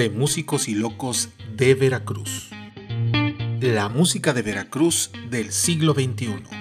de Músicos y Locos de Veracruz. La música de Veracruz del siglo XXI.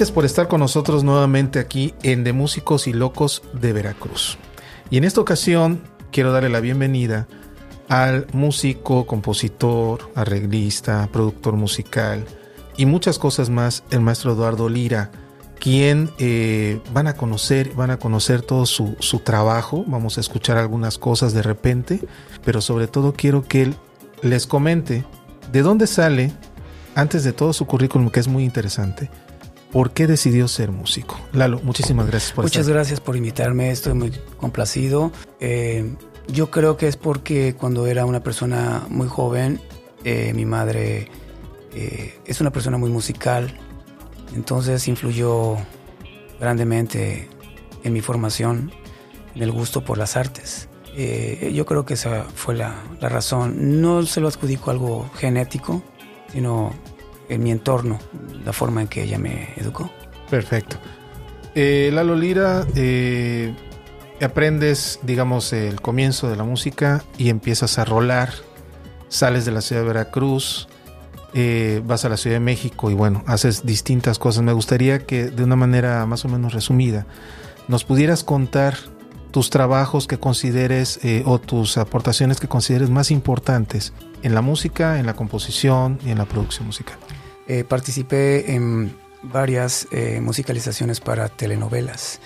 Gracias por estar con nosotros nuevamente aquí en De Músicos y Locos de Veracruz. Y en esta ocasión quiero darle la bienvenida al músico, compositor, arreglista, productor musical y muchas cosas más, el maestro Eduardo Lira, quien eh, van a conocer, van a conocer todo su, su trabajo, vamos a escuchar algunas cosas de repente, pero sobre todo quiero que él les comente de dónde sale, antes de todo su currículum, que es muy interesante, ¿Por qué decidió ser músico? Lalo, muchísimas gracias por Muchas gracias por invitarme, estoy muy complacido. Eh, yo creo que es porque cuando era una persona muy joven, eh, mi madre eh, es una persona muy musical, entonces influyó grandemente en mi formación, en el gusto por las artes. yo creo que esa fue la, la razón. No se lo adjudico a algo genético, sino en mi entorno, la forma en que ella me educó. Perfecto. Eh, Lalo Lira, eh, aprendes, digamos, el comienzo de la música y empiezas a rolar, sales de la ciudad de Veracruz, eh, vas a la Ciudad de México y bueno, haces distintas cosas. Me gustaría que de una manera más o menos resumida nos pudieras contar tus trabajos que consideres o tus aportaciones que consideres más importantes en la música, en la composición y en la producción musical. Eh, participé en varias eh, musicalizaciones para telenovelas.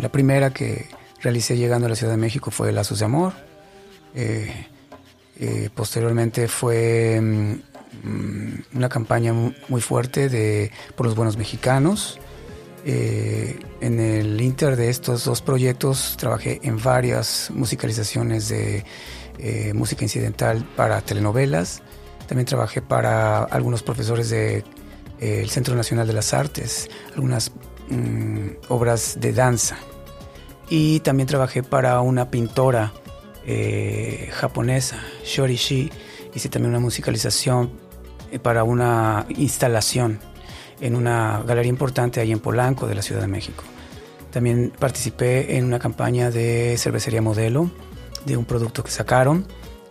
la primera que realicé llegando a la Ciudad de México fue Lazos de Amor. Eh, posteriormente fue mm, una campaña muy fuerte de, por los buenos mexicanos. en el inter de estos dos proyectos trabajé en varias musicalizaciones de música incidental para telenovelas. También trabajé para algunos profesores del de, eh, Centro Nacional de las Artes, algunas mm, obras de danza. Y también trabajé para una pintora eh, japonesa, Shorishi. Hice también una musicalización eh, para una instalación en una galería importante ahí en Polanco de la Ciudad de México. También participé en una campaña de cervecería modelo de un producto que sacaron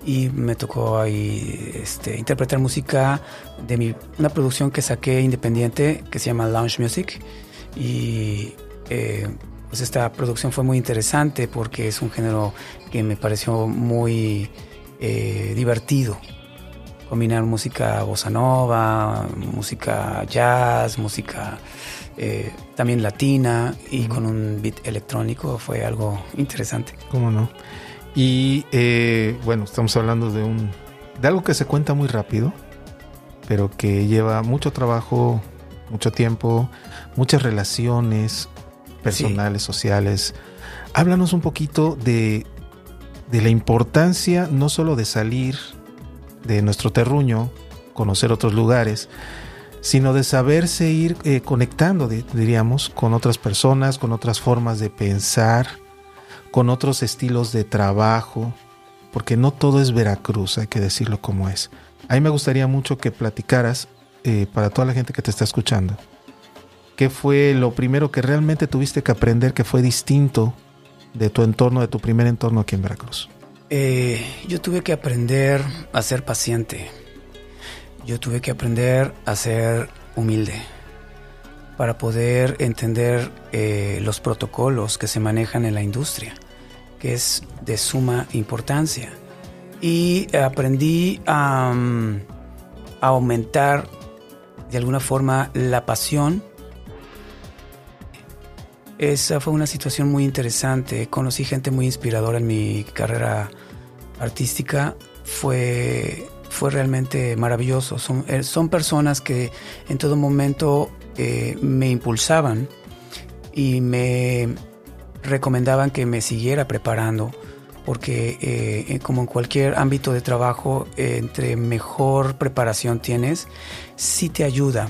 y me tocó ahí este, interpretar música de mi, una producción que saqué independiente que se llama Lounge Music y eh, pues esta producción fue muy interesante porque es un género que me pareció muy eh, divertido combinar música bossa nova, música jazz, música eh, también latina y con un beat electrónico fue algo interesante. ¿Cómo no? Y eh, bueno, estamos hablando de un de algo que se cuenta muy rápido, pero que lleva mucho trabajo, mucho tiempo, muchas relaciones personales, sociales. Háblanos un poquito de, de la importancia no solo de salir de nuestro terruño, conocer otros lugares, sino de saberse ir eh, conectando, diríamos, con otras personas, con otras formas de pensar, con otros estilos de trabajo, porque no todo es Veracruz, hay que decirlo como es. A mí me gustaría mucho que platicaras eh, para toda la gente que te está escuchando. ¿Qué fue lo primero que realmente tuviste que aprender que fue distinto de tu entorno, de tu primer entorno aquí en Veracruz? Eh, yo tuve que aprender a ser paciente. Yo tuve que aprender a ser humilde para poder entender eh, los protocolos que se manejan en la industria es de suma importancia. Y aprendí a, aumentar de alguna forma la pasión. Esa fue una situación muy interesante. Conocí gente muy inspiradora en mi carrera artística. Fue, fue realmente maravilloso. Son, eh, son personas que en todo momento eh, me impulsaban y me recomendaban que me siguiera preparando porque eh, como en cualquier ámbito de trabajo, entre mejor preparación tienes, sí te ayuda,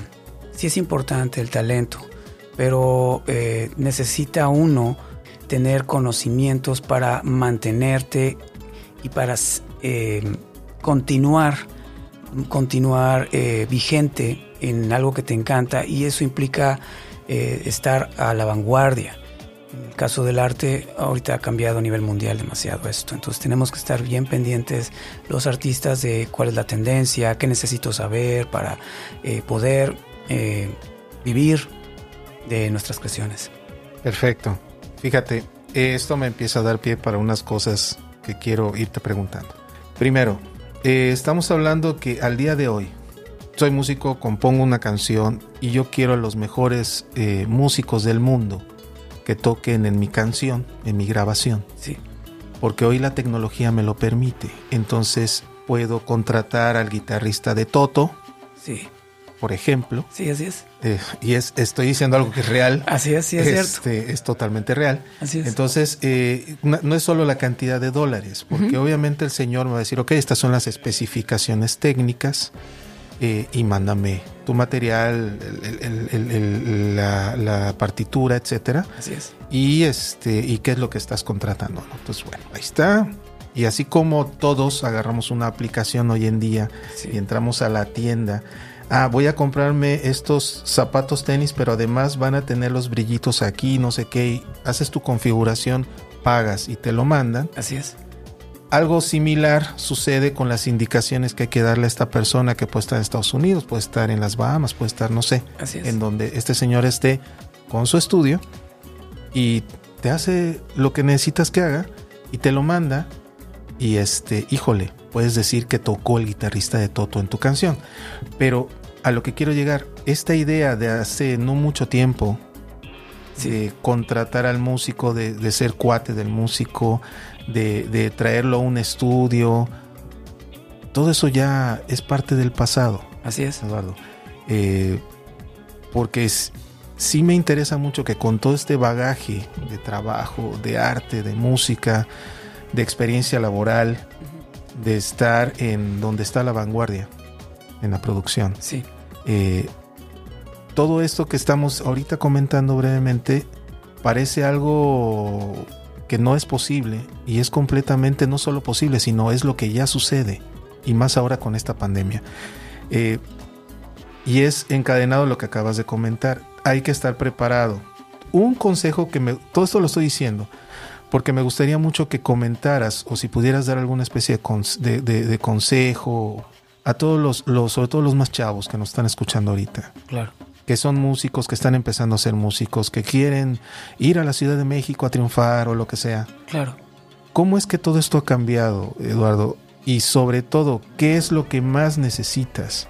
sí es importante el talento, pero eh, necesita uno tener conocimientos para mantenerte y para eh, continuar, continuar vigente en algo que te encanta y eso implica estar a la vanguardia en el caso del arte, ahorita ha cambiado a nivel mundial demasiado esto. Entonces tenemos que estar bien pendientes los artistas de cuál es la tendencia, qué necesito saber para eh, poder eh, vivir de nuestras creaciones. Perfecto. Fíjate, esto me empieza a dar pie para unas cosas que quiero irte preguntando. Primero, eh, estamos hablando que al día de hoy, soy músico, compongo una canción y yo quiero a los mejores músicos del mundo que toquen en mi canción, en mi grabación. Sí. Porque hoy la tecnología me lo permite. Entonces puedo contratar al guitarrista de Toto. Sí. Por ejemplo. Sí, así es. Eh, y es, estoy diciendo algo que es real. Así es, sí, es este, cierto. Es totalmente real. Así es. Entonces, eh, no es solo la cantidad de dólares, porque obviamente el señor me va a decir, ok, estas son las especificaciones técnicas eh, y mándame tu material, la, partitura, etcétera. Así es. Y este, y qué es lo que estás contratando. Entonces, bueno, ahí está. Y así como todos agarramos una aplicación hoy en día y entramos a la tienda. Ah, voy a comprarme estos zapatos tenis, pero además van a tener los brillitos aquí, no sé qué. haces tu configuración, pagas y te lo mandan. Así es. Algo similar sucede con las indicaciones que hay que darle a esta persona que puede estar en Estados Unidos, puede estar en las Bahamas, puede estar, no sé, en donde este señor esté con su estudio y te hace lo que necesitas que haga y te lo manda y este, híjole, puedes decir que tocó el guitarrista de Toto en tu canción. Pero a lo que quiero llegar, esta idea de hace no mucho tiempo de contratar al músico, de, de, ser cuate del músico, de, traerlo a un estudio. Todo eso ya es parte del pasado. Así es. Eduardo. Eh, porque sí me interesa mucho que con todo este bagaje de trabajo, de arte, de música, de experiencia laboral, de estar en donde está la vanguardia, en la producción. Sí. Eh, todo esto que estamos ahorita comentando brevemente parece algo que no es posible y es completamente no solo posible, sino es lo que ya sucede y más ahora con esta pandemia. Eh, y es encadenado lo que acabas de comentar. Hay que estar preparado. Un consejo que me... Todo esto lo estoy diciendo porque me gustaría mucho que comentaras o si pudieras dar alguna especie de, de, consejo a todos los, los, sobre todo los más chavos que nos están escuchando ahorita. Claro que son músicos, que están empezando a ser músicos, que quieren ir a la Ciudad de México a triunfar o lo que sea. Claro. ¿Cómo es que todo esto ha cambiado, Eduardo? Y sobre todo, ¿qué es lo que más necesitas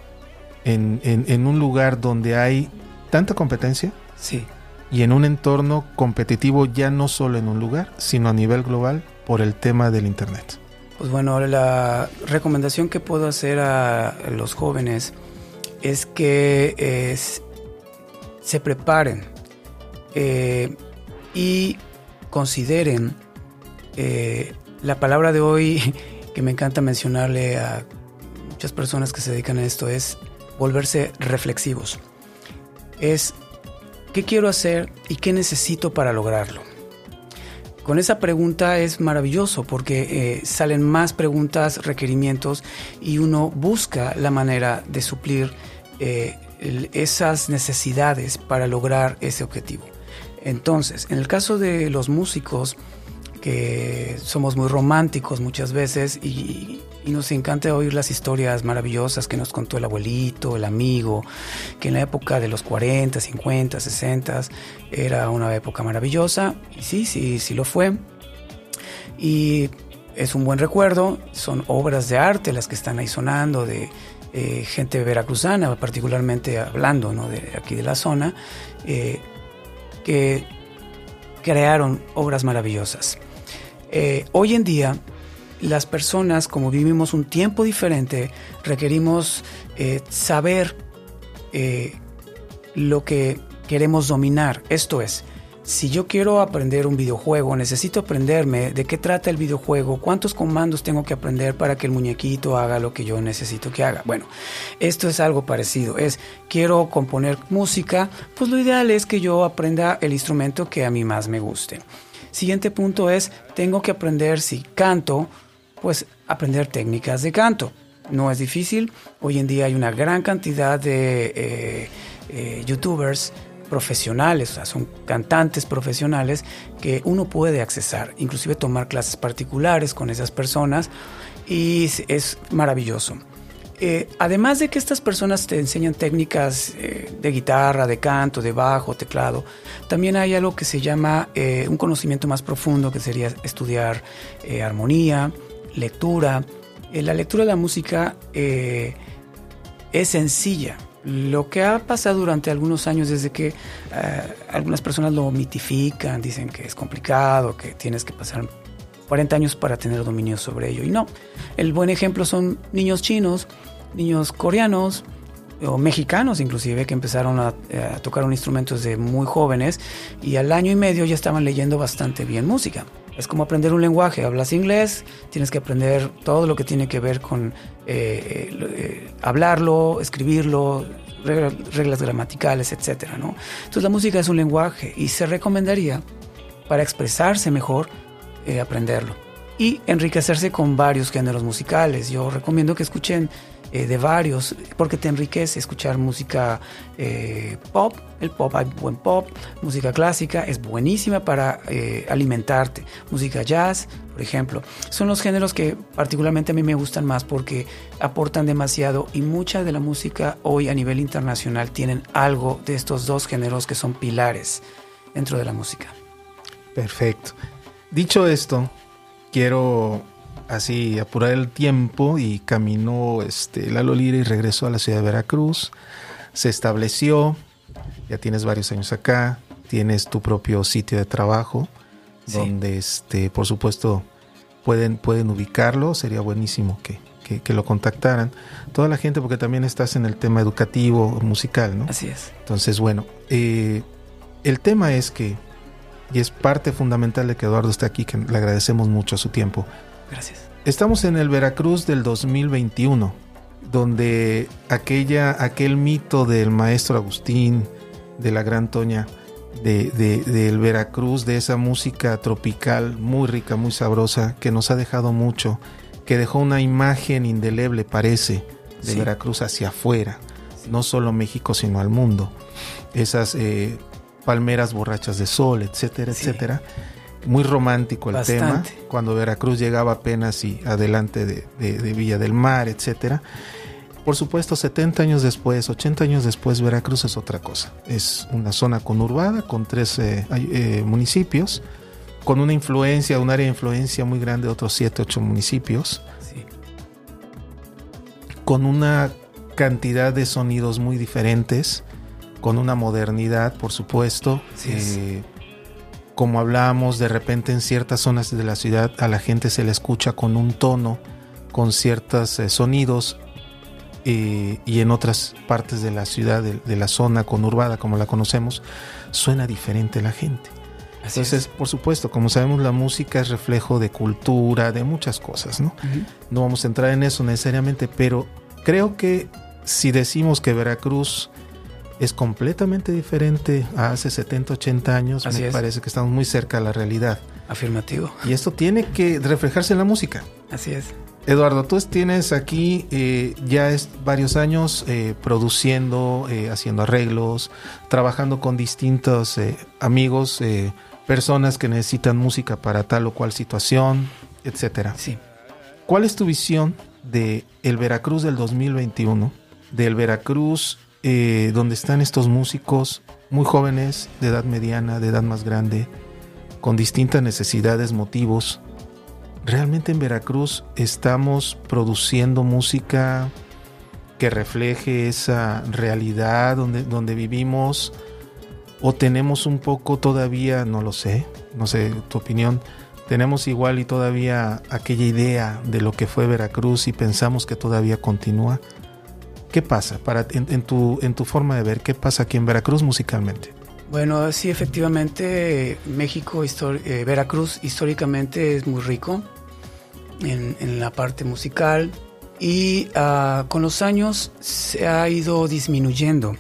en, en, un lugar donde hay tanta competencia? Sí. Y en un entorno competitivo ya no solo en un lugar, sino a nivel global por el tema del Internet. Pues bueno, la recomendación que puedo hacer a los jóvenes es que es, se preparen eh, y consideren eh, la palabra de hoy que me encanta mencionarle a muchas personas que se dedican a esto es volverse reflexivos. Es qué quiero hacer y qué necesito para lograrlo. Con esa pregunta es maravilloso porque eh, salen más preguntas, requerimientos y uno busca la manera de suplir esas necesidades para lograr ese objetivo. Entonces, en el caso de los músicos, que somos muy románticos muchas veces y, nos encanta oír las historias maravillosas que nos contó el abuelito, el amigo, que en la época de los 40, 50, 60 era una época maravillosa, sí, sí, sí lo fue. Y es un buen recuerdo, son obras de arte las que están ahí sonando, de eh, gente veracruzana, particularmente hablando de aquí de la zona, eh, que crearon obras maravillosas. Eh, hoy en día, las personas, como vivimos un tiempo diferente, requerimos saber lo que queremos dominar. Esto es, si yo quiero aprender un videojuego, necesito aprenderme de qué trata el videojuego, cuántos comandos tengo que aprender para que el muñequito haga lo que yo necesito que haga. Bueno, esto es algo parecido. Es, quiero componer música, pues lo ideal es que yo aprenda el instrumento que a mí más me guste. Siguiente punto es, tengo que aprender si canto, pues aprender técnicas de canto. No es difícil. Hoy en día hay una gran cantidad de eh, eh, youtubers profesionales, son cantantes profesionales que uno puede accesar, inclusive tomar clases particulares con esas personas y es maravilloso. Eh, además de que estas personas te enseñan técnicas eh, de guitarra, de canto, de bajo, teclado, también hay algo que se llama eh, un conocimiento más profundo, que sería estudiar armonía, lectura. la lectura de la música es sencilla, lo que ha pasado durante algunos años desde que eh, algunas personas lo mitifican, dicen que es complicado, que tienes que pasar 40 años para tener dominio sobre ello. Y no, el buen ejemplo son niños chinos, niños coreanos o mexicanos inclusive que empezaron a, a tocar un instrumento desde muy jóvenes y al año y medio ya estaban leyendo bastante bien música. Es como aprender un lenguaje. Hablas inglés, tienes que aprender todo lo que tiene que ver con eh, eh, hablarlo, escribirlo, reglas, gramaticales, etc. ¿no? Entonces la música es un lenguaje y se recomendaría para expresarse mejor eh, aprenderlo y enriquecerse con varios géneros musicales. Yo recomiendo que escuchen de varios, porque te enriquece escuchar música pop. El pop, hay buen pop, música clásica, es buenísima para alimentarte. Música jazz, por ejemplo. Son los géneros que particularmente a mí me gustan más porque aportan demasiado y mucha de la música hoy a nivel internacional tienen algo de estos dos géneros que son pilares dentro de la música. Perfecto. Dicho esto, quiero así apurar el tiempo y caminó este, Lalo Lira y regresó a la ciudad de Veracruz. Se estableció, ya tienes varios años acá, tienes tu propio sitio de trabajo, donde este, por supuesto pueden, pueden ubicarlo, sería buenísimo que, que, lo contactaran. Toda la gente, porque también estás en el tema educativo, musical, ¿no? Así es. Entonces, bueno, eh, el tema es que, y es parte fundamental de que Eduardo esté aquí, que le agradecemos mucho su tiempo, Gracias. Estamos en el Veracruz del 2021, donde aquella, aquel mito del maestro Agustín, de la gran Toña, de, del Veracruz, de esa música tropical muy rica, muy sabrosa, que nos ha dejado mucho, que dejó una imagen indeleble, parece, de Veracruz hacia afuera, no solo México, sino al mundo. Esas eh, palmeras borrachas de sol, etcétera, etcétera. Muy romántico el tema, cuando Veracruz llegaba apenas y adelante de, Villa del Mar, etcétera. Por supuesto, 70 años después, 80 años después, Veracruz es otra cosa. Es una zona conurbada con tres eh, municipios, con una influencia, un área de influencia muy grande de otros 7, 8 municipios, con una cantidad de sonidos muy diferentes, con una modernidad, por supuesto. Eh, como hablamos, de repente en ciertas zonas de la ciudad a la gente se le escucha con un tono, con ciertos eh, sonidos, eh, y en otras partes de la ciudad, de, la zona conurbada como la conocemos, suena diferente la gente. Entonces, por supuesto, como sabemos, la música es reflejo de cultura, de muchas cosas, ¿no? No vamos a entrar en eso necesariamente, pero creo que si decimos que Veracruz es completamente diferente a hace 70, 80 años. me parece que estamos muy cerca de la realidad. Afirmativo. Y esto tiene que reflejarse en la música. Así es. Eduardo, tú tienes aquí eh, ya es varios años eh, produciendo, eh, haciendo arreglos, trabajando con distintos amigos, personas que necesitan música para tal o cual situación, etcétera. Sí. ¿Cuál es tu visión de el Veracruz del 2021, del Veracruz donde están estos músicos muy jóvenes, de edad mediana, de edad más grande, con distintas necesidades, motivos. Realmente en Veracruz estamos produciendo música que refleje esa realidad donde, donde vivimos o tenemos un poco todavía, no lo sé, no sé tu opinión, tenemos igual y todavía aquella idea de lo que fue Veracruz y pensamos que todavía continúa. ¿Qué pasa para, en, tu, en tu forma de ver? ¿Qué pasa aquí en Veracruz musicalmente? Bueno, sí, efectivamente, México, eh, Veracruz históricamente es muy rico en, la parte musical y ah, con los años se ha ido disminuyendo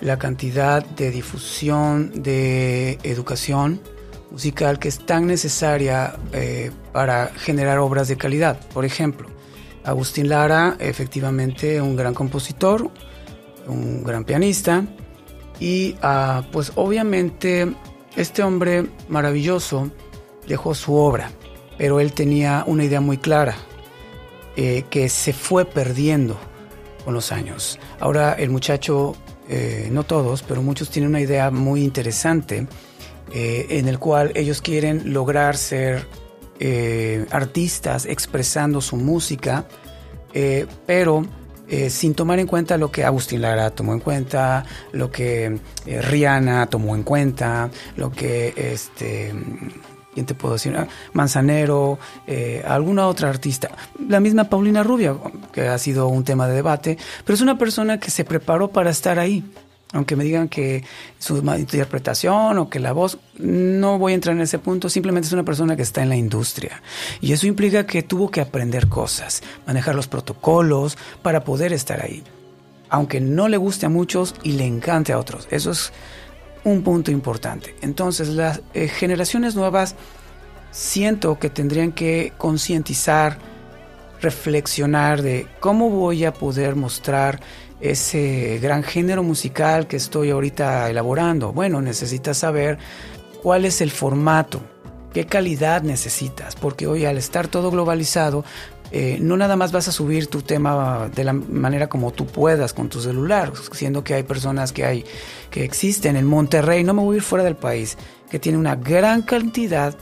la cantidad de difusión de educación musical que es tan necesaria eh, para generar obras de calidad. Por ejemplo, Agustín Lara, efectivamente un gran compositor, un gran pianista, y ah, pues obviamente este hombre maravilloso dejó su obra, pero él tenía una idea muy clara, eh, que se fue perdiendo con los años. Ahora el muchacho, eh, no todos, pero muchos tienen una idea muy interesante, eh, en el cual ellos quieren lograr ser artistas expresando su música, pero eh, sin tomar en cuenta lo que Agustín Lara tomó en cuenta, lo que eh, Rihanna tomó en cuenta, lo que este ¿quién te puedo decir? Ah, Manzanero, eh, alguna otra artista. La misma Paulina Rubia, que ha sido un tema de debate, pero es una persona que se preparó para estar ahí aunque me digan que su interpretación o que la voz, no voy a entrar en ese punto, simplemente es una persona que está en la industria. Y eso implica que tuvo que aprender cosas, manejar los protocolos para poder estar ahí. Aunque no le guste a muchos y le encante a otros. Eso es un punto importante. Entonces, las eh, generaciones nuevas siento que tendrían que concientizar, reflexionar de cómo voy a poder mostrar ese gran género musical que estoy ahorita elaborando? Bueno, necesitas saber cuál es el formato, qué calidad necesitas, porque hoy al estar todo globalizado, eh, no nada más vas a subir tu tema de la manera como tú puedas con tu celular, siendo que hay personas que hay que existen en Monterrey, no me voy a ir fuera del país, que tiene una gran cantidad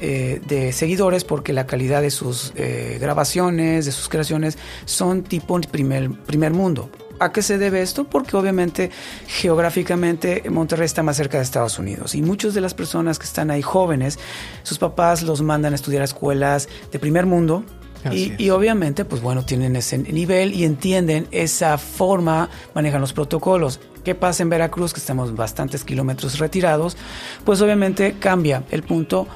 eh, de seguidores porque la calidad de sus eh, grabaciones, de sus creaciones son tipo primer, primer mundo. ¿A qué se debe esto? Porque obviamente geográficamente Monterrey está más cerca de Estados Unidos y muchas de las personas que están ahí jóvenes, sus papás los mandan a estudiar a escuelas de primer mundo, y, y, obviamente, pues bueno, tienen ese nivel y entienden esa forma, manejan los protocolos. ¿Qué pasa en Veracruz, que estamos bastantes kilómetros retirados? Pues obviamente cambia el punto.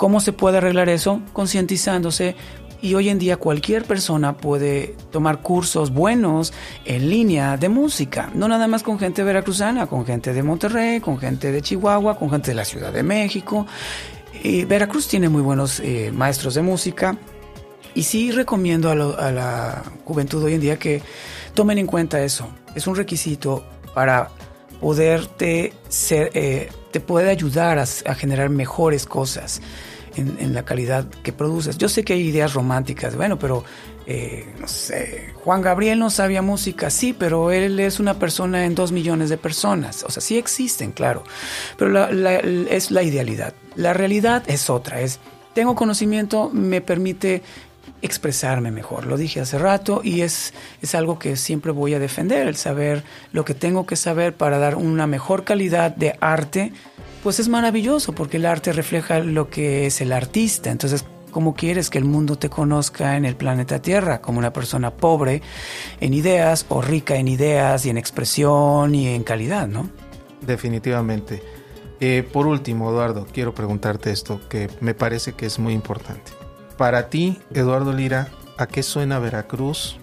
¿Cómo se puede arreglar eso? Concientizándose, y hoy en día cualquier persona puede tomar cursos buenos en línea de música, no nada más con gente veracruzana, con gente de Monterrey, con gente de Chihuahua, con gente de la Ciudad de México. Y Veracruz tiene muy buenos eh, maestros de música y sí recomiendo a, la juventud hoy en día que tomen en cuenta eso. Es un requisito para poderte ser, eh, te puede ayudar a generar mejores cosas en, la calidad que produces. Yo sé que hay ideas románticas, bueno, pero eh, no sé, Juan Gabriel no sabía música, sí, pero él es una persona en dos millones de personas. O sea, sí existen, claro, pero es la idealidad. La realidad es otra, es, tengo conocimiento, me permite expresarme mejor. Lo dije hace rato y es, es algo que siempre voy a defender, el saber lo que tengo que saber para dar una mejor calidad de arte pues es maravilloso porque el arte refleja lo que es el artista. Entonces, ¿cómo quieres que el mundo te conozca en el planeta Tierra? Como una persona pobre en ideas o rica en ideas y en expresión y en calidad, ¿no? Definitivamente. Eh, por último, Eduardo, quiero preguntarte esto que me parece que es muy importante. Para ti, Eduardo Lira, ¿a qué suena Veracruz?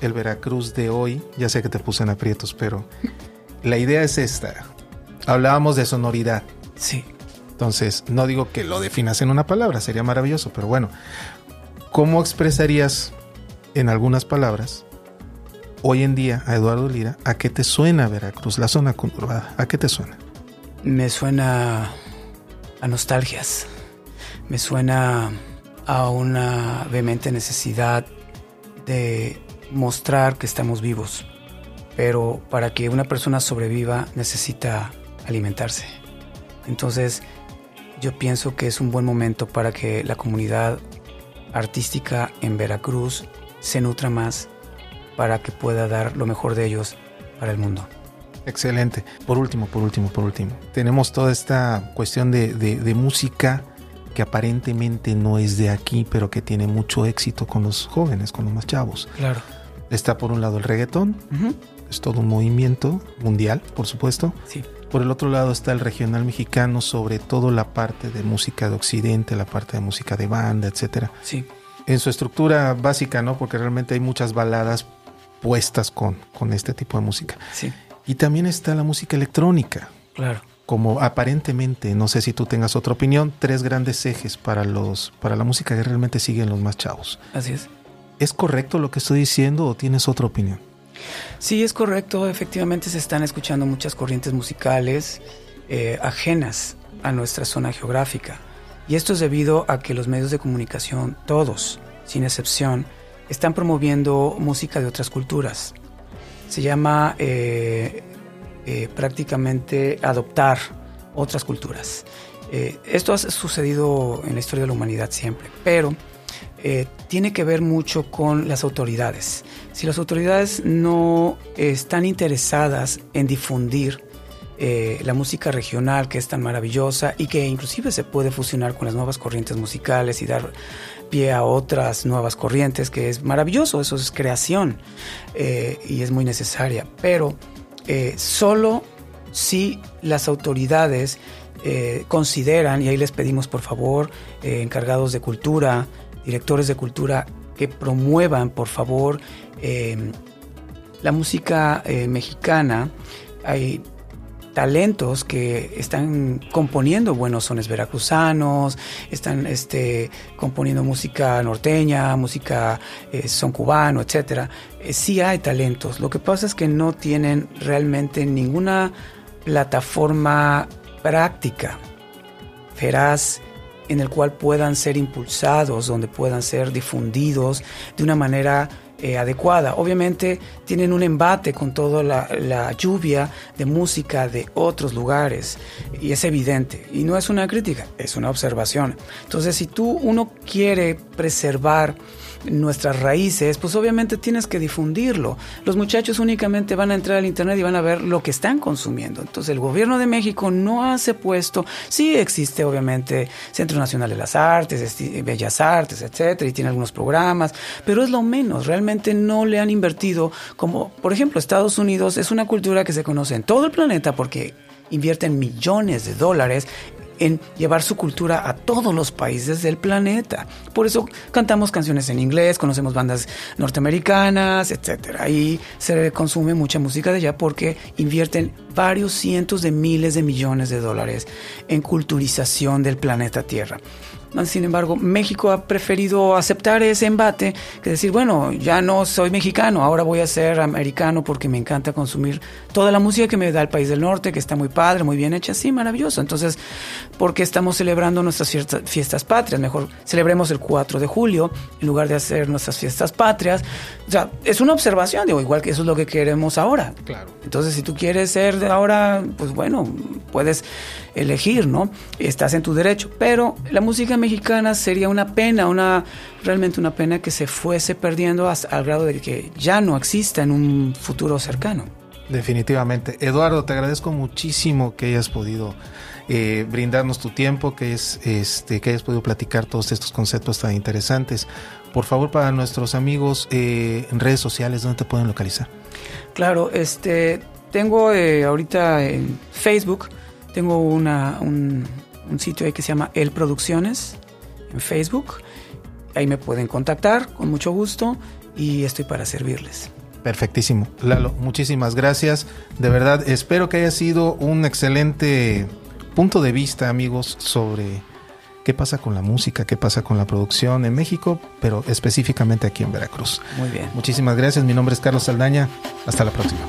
El Veracruz de hoy, ya sé que te puse en aprietos, pero la idea es esta hablábamos de sonoridad. Sí. Entonces, no digo que lo definas en una palabra, sería maravilloso, pero bueno, ¿cómo expresarías en algunas palabras hoy en día a Eduardo Lira a qué te suena Veracruz, la zona conurbada? ¿A qué te suena? Me suena a nostalgias, me suena a una vehemente necesidad de mostrar que estamos vivos, pero para que una persona sobreviva necesita alimentarse. Entonces, yo pienso que es un buen momento para que la comunidad artística en Veracruz se nutra más para que pueda dar lo mejor de ellos para el mundo. Excelente. Por último, por último, por último. Tenemos toda esta cuestión de, música que aparentemente no es de aquí, pero que tiene mucho éxito con los jóvenes, con los más chavos. Claro. Está por un lado el reggaetón, es todo un movimiento mundial, por supuesto. Sí Por el otro lado está el regional mexicano, sobre todo la parte de música de occidente, la parte de música de banda, etcétera. Sí. En su estructura básica, ¿no? Porque realmente hay muchas baladas puestas con, con este tipo de música. Sí. Y también está la música electrónica. Claro. Como aparentemente, no sé si tú tengas otra opinión, tres grandes ejes para los para la música que realmente siguen los más chavos. Así es. ¿Es correcto lo que estoy diciendo o tienes otra opinión? Sí, es correcto. Efectivamente se están escuchando muchas corrientes musicales eh, ajenas a nuestra zona geográfica. Y esto es debido a que los medios de comunicación, todos, sin excepción, están promoviendo música de otras culturas. Se llama eh, eh, prácticamente adoptar otras culturas. esto ha sucedido en la historia de la humanidad siempre, pero tiene que ver mucho con las autoridades. Si las autoridades no están interesadas en difundir eh, la música regional que es tan maravillosa y que inclusive se puede fusionar con las nuevas corrientes musicales y dar pie a otras nuevas corrientes, que es maravilloso, eso es creación eh, y es muy necesaria. Pero eh, solo si las autoridades consideran, y ahí les pedimos por favor, encargados de cultura, directores de cultura, que promuevan por favor la música mexicana. Hay talentos que están componiendo buenos sones veracruzanos, están este, componiendo música norteña, música eh, son cubano, etc. Eh, sí hay talentos. Lo que pasa es que no tienen realmente ninguna plataforma práctica, feraz, en el cual puedan ser impulsados, donde puedan ser difundidos de una manera eh, adecuada. Obviamente tienen un embate con toda la, lluvia de música de otros lugares y es evidente. Y no es una crítica, es una observación. Entonces si tú uno quiere preservar nuestras raíces, pues obviamente tienes que difundirlo. Los muchachos únicamente van a entrar al Internet y van a ver lo que están consumiendo. Entonces el gobierno de México no hace puesto, sí existe obviamente Centro Nacional de las Artes, Bellas Artes, etcétera, y tiene algunos programas, pero es lo menos, realmente no le han invertido como, por ejemplo, Estados Unidos es una cultura que se conoce en todo el planeta porque invierten millones de dólares en llevar su cultura a todos los países del planeta. Por eso cantamos canciones en inglés, conocemos bandas norteamericanas, etc. Ahí se consume mucha música de allá porque invierten varios cientos de miles de millones de dólares en culturización del planeta Tierra. Sin embargo, México ha preferido aceptar ese embate que decir, bueno, ya no soy mexicano, ahora voy a ser americano porque me encanta consumir toda la música que me da el país del norte, que está muy padre, muy bien hecha, sí, maravilloso. Entonces, ¿por qué estamos celebrando nuestras fiestas, patrias? Mejor celebremos el 4 de julio en lugar de hacer nuestras fiestas patrias. O sea, es una observación, digo, igual que eso es lo que queremos ahora. Claro. Entonces, si tú quieres ser de ahora, pues bueno, puedes elegir, ¿no? Estás en tu derecho. Pero la música mexicana sería una pena, una realmente una pena que se fuese perdiendo hasta, al grado de que ya no exista en un futuro cercano. Definitivamente. Eduardo, te agradezco muchísimo que hayas podido eh, brindarnos tu tiempo, que, es, este, que hayas podido platicar todos estos conceptos tan interesantes. Por favor, para nuestros amigos eh, en redes sociales, ¿dónde te pueden localizar? Claro, este, tengo eh, ahorita en Facebook, tengo una, un, sitio ahí que se llama El Producciones en Facebook. Ahí me pueden contactar con mucho gusto y estoy para servirles. Perfectísimo. Lalo, muchísimas gracias. De verdad, espero que haya sido un excelente punto de vista, amigos, sobre qué pasa con la música, qué pasa con la producción en México, pero específicamente aquí en Veracruz. Muy bien. Muchísimas gracias. Mi nombre es Carlos Saldaña. Hasta la próxima.